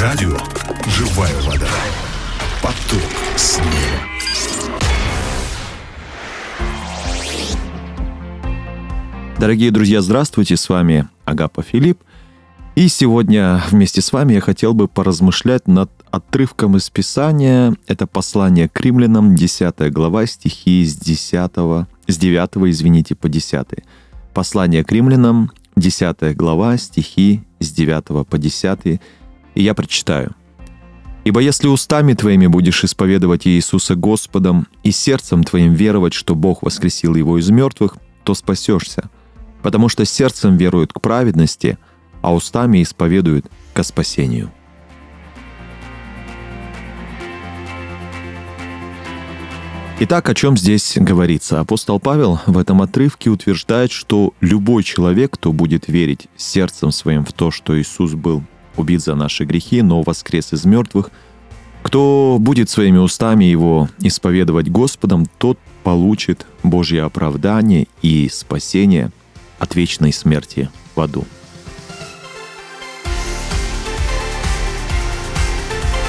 Радио «Живая вода». Поток снега. Дорогие друзья, здравствуйте, с вами Агапа Филипп. И сегодня вместе с вами я хотел бы поразмышлять над отрывком из Писания. Это послание к римлянам, 10 глава, стихи с 10, с 9, извините, по 10. Послание к римлянам, 10 глава, стихи с 9 по 10. И я прочитаю. «Ибо если устами твоими будешь исповедовать Иисуса Господом и сердцем твоим веровать, что Бог воскресил Его из мертвых, то спасешься, потому что сердцем веруют к праведности, а устами исповедуют ко спасению». Итак, о чем здесь говорится? Апостол Павел в этом отрывке утверждает, что любой человек, кто будет верить сердцем своим в то, что Иисус был убит за наши грехи, но воскрес из мертвых, кто будет своими устами его исповедовать Господом, тот получит Божье оправдание и спасение от вечной смерти в аду.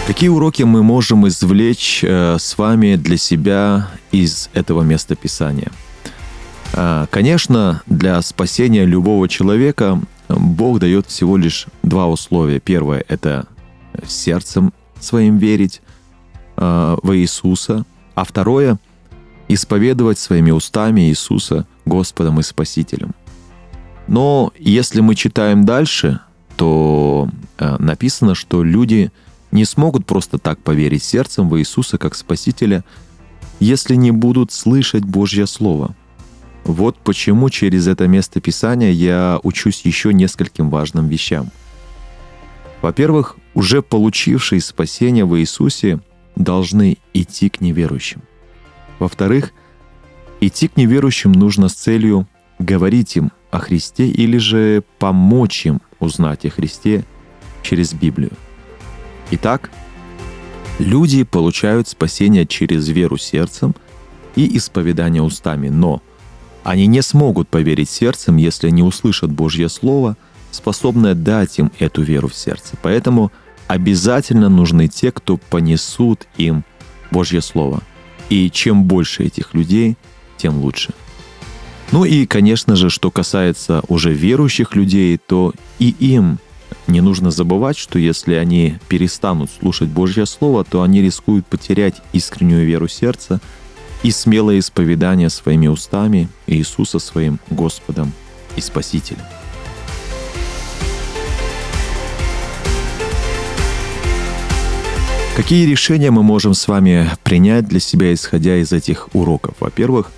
Какие уроки мы можем извлечь э, с вами для себя из этого места Писания? Э, конечно, для спасения любого человека Бог дает всего лишь два условия. Первое — это сердцем своим верить э, во Иисуса, а второе — исповедовать своими устами Иисуса Господом и Спасителем. Но если мы читаем дальше, то э, написано, что люди — не смогут просто так поверить сердцем в Иисуса как Спасителя, если не будут слышать Божье Слово. Вот почему через это место Писания я учусь еще нескольким важным вещам. Во-первых, уже получившие спасение в Иисусе должны идти к неверующим. Во-вторых, идти к неверующим нужно с целью говорить им о Христе или же помочь им узнать о Христе через Библию. Итак, люди получают спасение через веру сердцем и исповедание устами, но они не смогут поверить сердцем, если не услышат Божье Слово, способное дать им эту веру в сердце. Поэтому обязательно нужны те, кто понесут им Божье Слово. И чем больше этих людей, тем лучше. Ну и, конечно же, что касается уже верующих людей, то и им не нужно забывать, что если они перестанут слушать Божье Слово, то они рискуют потерять искреннюю веру сердца и смелое исповедание своими устами Иисуса своим Господом и Спасителем. Какие решения мы можем с вами принять для себя, исходя из этих уроков? Во-первых,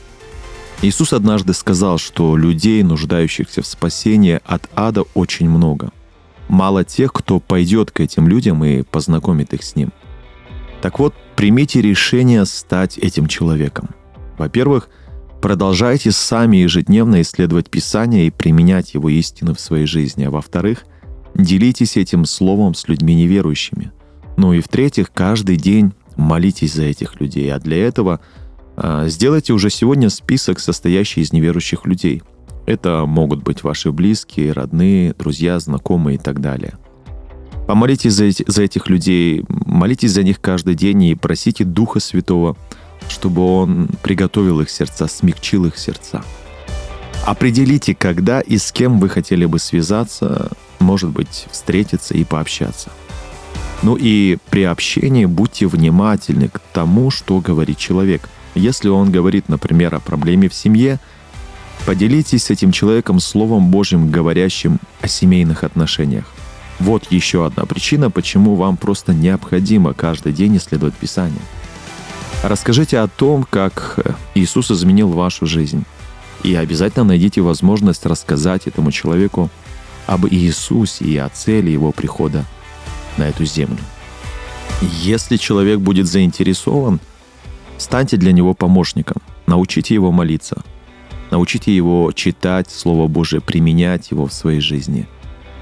Иисус однажды сказал, что людей, нуждающихся в спасении от ада, очень много – мало тех, кто пойдет к этим людям и познакомит их с ним. Так вот, примите решение стать этим человеком. Во-первых, продолжайте сами ежедневно исследовать Писание и применять его истины в своей жизни. А во-вторых, делитесь этим словом с людьми неверующими. Ну и в-третьих, каждый день молитесь за этих людей. А для этого э, сделайте уже сегодня список, состоящий из неверующих людей – это могут быть ваши близкие, родные, друзья, знакомые и так далее. Помолитесь за, эти, за этих людей, молитесь за них каждый день и просите Духа Святого, чтобы Он приготовил их сердца, смягчил их сердца. Определите, когда и с кем вы хотели бы связаться, может быть, встретиться и пообщаться. Ну и при общении будьте внимательны к тому, что говорит человек. Если он говорит, например, о проблеме в семье – Поделитесь с этим человеком Словом Божьим, говорящим о семейных отношениях. Вот еще одна причина, почему вам просто необходимо каждый день исследовать Писание. Расскажите о том, как Иисус изменил вашу жизнь. И обязательно найдите возможность рассказать этому человеку об Иисусе и о цели его прихода на эту землю. Если человек будет заинтересован, станьте для него помощником, научите его молиться – Научите его читать Слово Божие, применять его в своей жизни.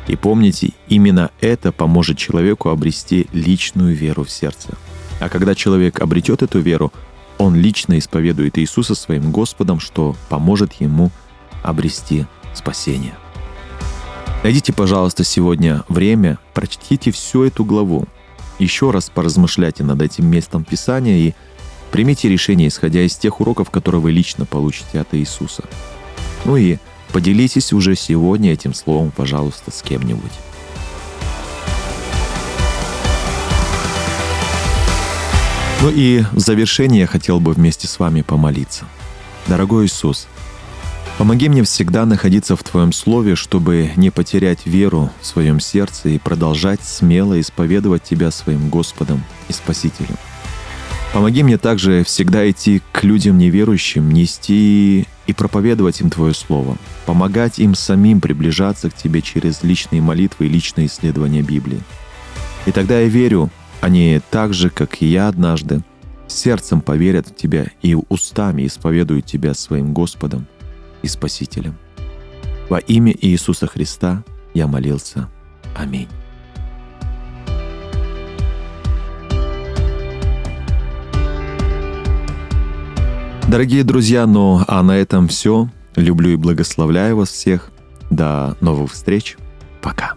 И помните, именно это поможет человеку обрести личную веру в сердце. А когда человек обретет эту веру, он лично исповедует Иисуса своим Господом, что поможет ему обрести спасение. Найдите, пожалуйста, сегодня время, прочтите всю эту главу. Еще раз поразмышляйте над этим местом Писания и примите решение, исходя из тех уроков, которые вы лично получите от Иисуса. Ну и поделитесь уже сегодня этим словом, пожалуйста, с кем-нибудь. Ну и в завершение я хотел бы вместе с вами помолиться. Дорогой Иисус, помоги мне всегда находиться в Твоем Слове, чтобы не потерять веру в своем сердце и продолжать смело исповедовать Тебя своим Господом и Спасителем. Помоги мне также всегда идти к людям неверующим, нести и проповедовать им Твое Слово, помогать им самим приближаться к Тебе через личные молитвы и личные исследования Библии. И тогда я верю, они так же, как и я однажды, сердцем поверят в Тебя и устами исповедуют Тебя своим Господом и Спасителем. Во имя Иисуса Христа я молился. Аминь. Дорогие друзья, ну а на этом все. Люблю и благословляю вас всех. До новых встреч. Пока.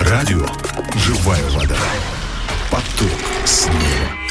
Радио «Живая вода». Поток с неба.